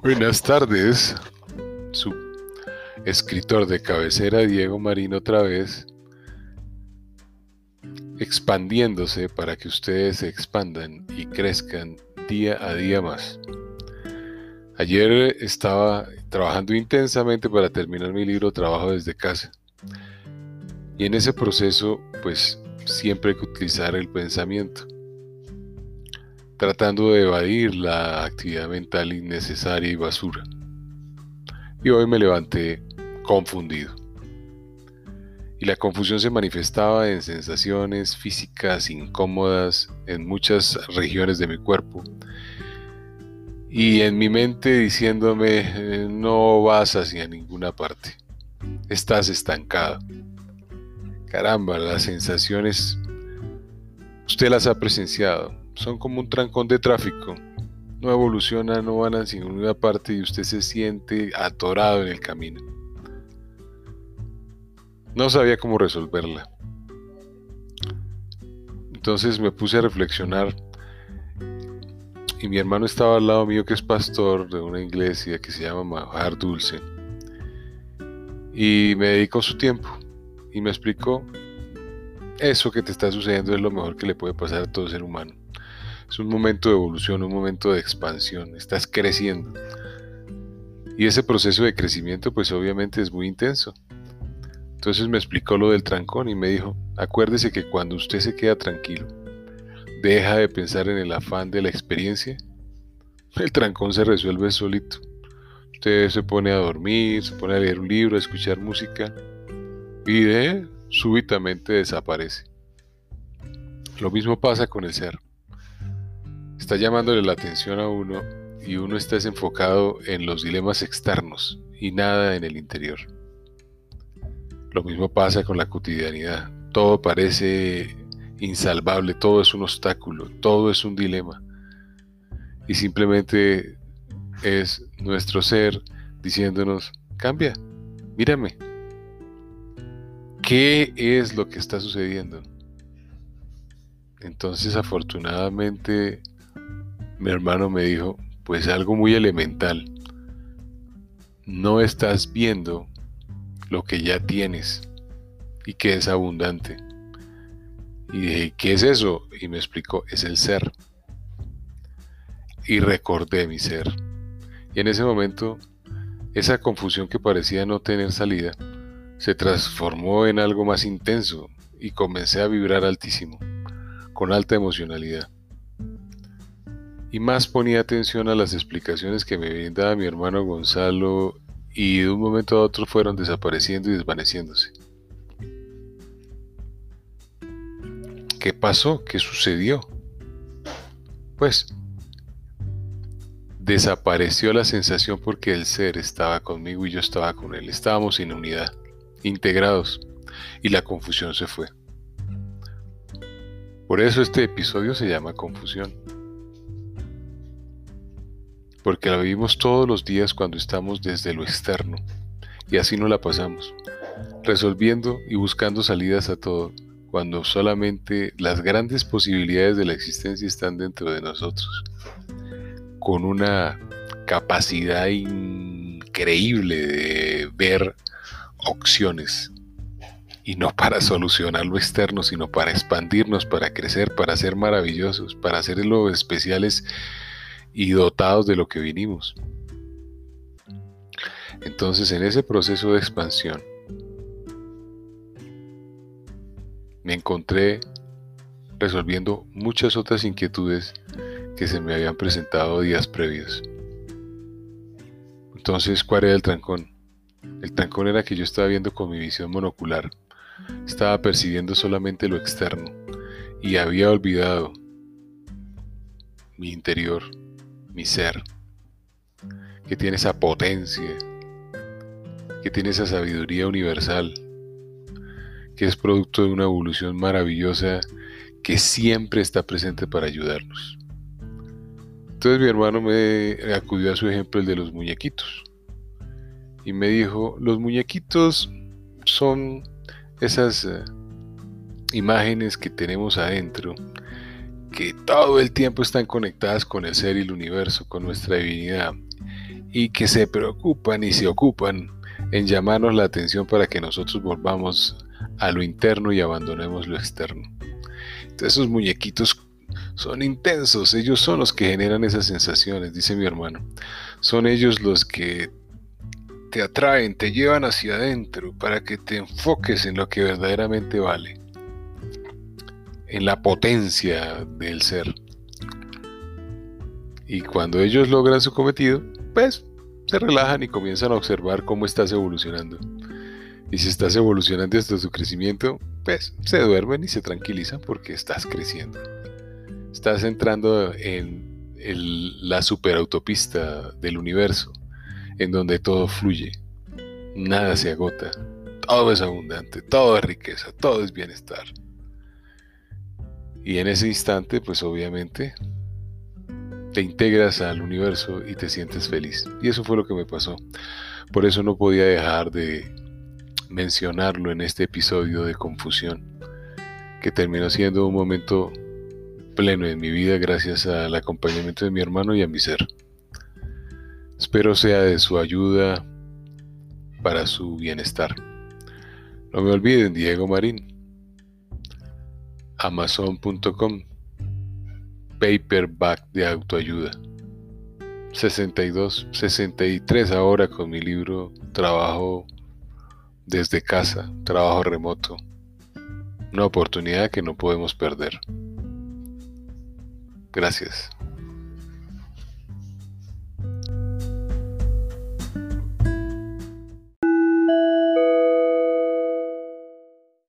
Buenas tardes, su escritor de cabecera Diego Marín otra vez, expandiéndose para que ustedes se expandan y crezcan día a día más. Ayer estaba trabajando intensamente para terminar mi libro Trabajo desde casa. Y en ese proceso, pues siempre hay que utilizar el pensamiento tratando de evadir la actividad mental innecesaria y basura. Y hoy me levanté confundido. Y la confusión se manifestaba en sensaciones físicas incómodas en muchas regiones de mi cuerpo. Y en mi mente diciéndome, no vas hacia ninguna parte. Estás estancado. Caramba, las sensaciones, usted las ha presenciado son como un trancón de tráfico. No evolucionan, no van a ninguna parte y usted se siente atorado en el camino. No sabía cómo resolverla. Entonces me puse a reflexionar y mi hermano estaba al lado mío que es pastor de una iglesia que se llama Majar Dulce. Y me dedicó su tiempo y me explicó, eso que te está sucediendo es lo mejor que le puede pasar a todo ser humano. Es un momento de evolución, un momento de expansión, estás creciendo. Y ese proceso de crecimiento pues obviamente es muy intenso. Entonces me explicó lo del trancón y me dijo, acuérdese que cuando usted se queda tranquilo, deja de pensar en el afán de la experiencia, el trancón se resuelve solito. Usted se pone a dormir, se pone a leer un libro, a escuchar música y de súbitamente desaparece. Lo mismo pasa con el ser está llamándole la atención a uno y uno está desenfocado en los dilemas externos y nada en el interior. Lo mismo pasa con la cotidianidad. Todo parece insalvable, todo es un obstáculo, todo es un dilema. Y simplemente es nuestro ser diciéndonos, cambia, mírame. ¿Qué es lo que está sucediendo? Entonces afortunadamente mi hermano me dijo, pues algo muy elemental. No estás viendo lo que ya tienes y que es abundante. Y dije, ¿qué es eso? Y me explicó, es el ser. Y recordé mi ser. Y en ese momento, esa confusión que parecía no tener salida, se transformó en algo más intenso y comencé a vibrar altísimo, con alta emocionalidad y más ponía atención a las explicaciones que me brindaba mi hermano Gonzalo y de un momento a otro fueron desapareciendo y desvaneciéndose. ¿Qué pasó? ¿Qué sucedió? Pues desapareció la sensación porque el ser estaba conmigo y yo estaba con él. Estábamos en unidad, integrados, y la confusión se fue. Por eso este episodio se llama confusión porque la vivimos todos los días cuando estamos desde lo externo, y así no la pasamos, resolviendo y buscando salidas a todo, cuando solamente las grandes posibilidades de la existencia están dentro de nosotros, con una capacidad increíble de ver opciones, y no para solucionar lo externo, sino para expandirnos, para crecer, para ser maravillosos, para hacer lo especiales y dotados de lo que vinimos. Entonces en ese proceso de expansión me encontré resolviendo muchas otras inquietudes que se me habían presentado días previos. Entonces, ¿cuál era el trancón? El trancón era que yo estaba viendo con mi visión monocular, estaba percibiendo solamente lo externo y había olvidado mi interior, mi ser, que tiene esa potencia, que tiene esa sabiduría universal, que es producto de una evolución maravillosa que siempre está presente para ayudarnos. Entonces mi hermano me acudió a su ejemplo el de los muñequitos y me dijo, los muñequitos son esas eh, imágenes que tenemos adentro que todo el tiempo están conectadas con el ser y el universo, con nuestra divinidad. y que se preocupan y se ocupan en llamarnos la atención para que nosotros volvamos a lo interno y abandonemos lo externo. Entonces esos muñequitos son intensos, ellos son los que generan esas sensaciones, dice mi hermano. Son ellos los que te atraen, te llevan hacia adentro para que te enfoques en lo que verdaderamente vale, en la potencia del ser. Y cuando ellos logran su cometido, pues se relajan y comienzan a observar cómo estás evolucionando. Y si estás evolucionando hasta tu crecimiento, pues se duermen y se tranquilizan porque estás creciendo. Estás entrando en la superautopista del universo, en donde todo fluye, nada se agota, todo es abundante, todo es riqueza, todo es bienestar. Y en ese instante, pues obviamente, te integras al universo y te sientes feliz. Y eso fue lo que me pasó. Por eso no podía dejar de mencionarlo en este episodio de confusión, que terminó siendo un momento pleno en mi vida gracias al acompañamiento de mi hermano y a mi ser. Espero sea de su ayuda para su bienestar. No me olviden, Diego Marín. Amazon.com Paperback de autoayuda. 62, 63 ahora con mi libro Trabajo desde casa, trabajo remoto. Una oportunidad que no podemos perder. Gracias.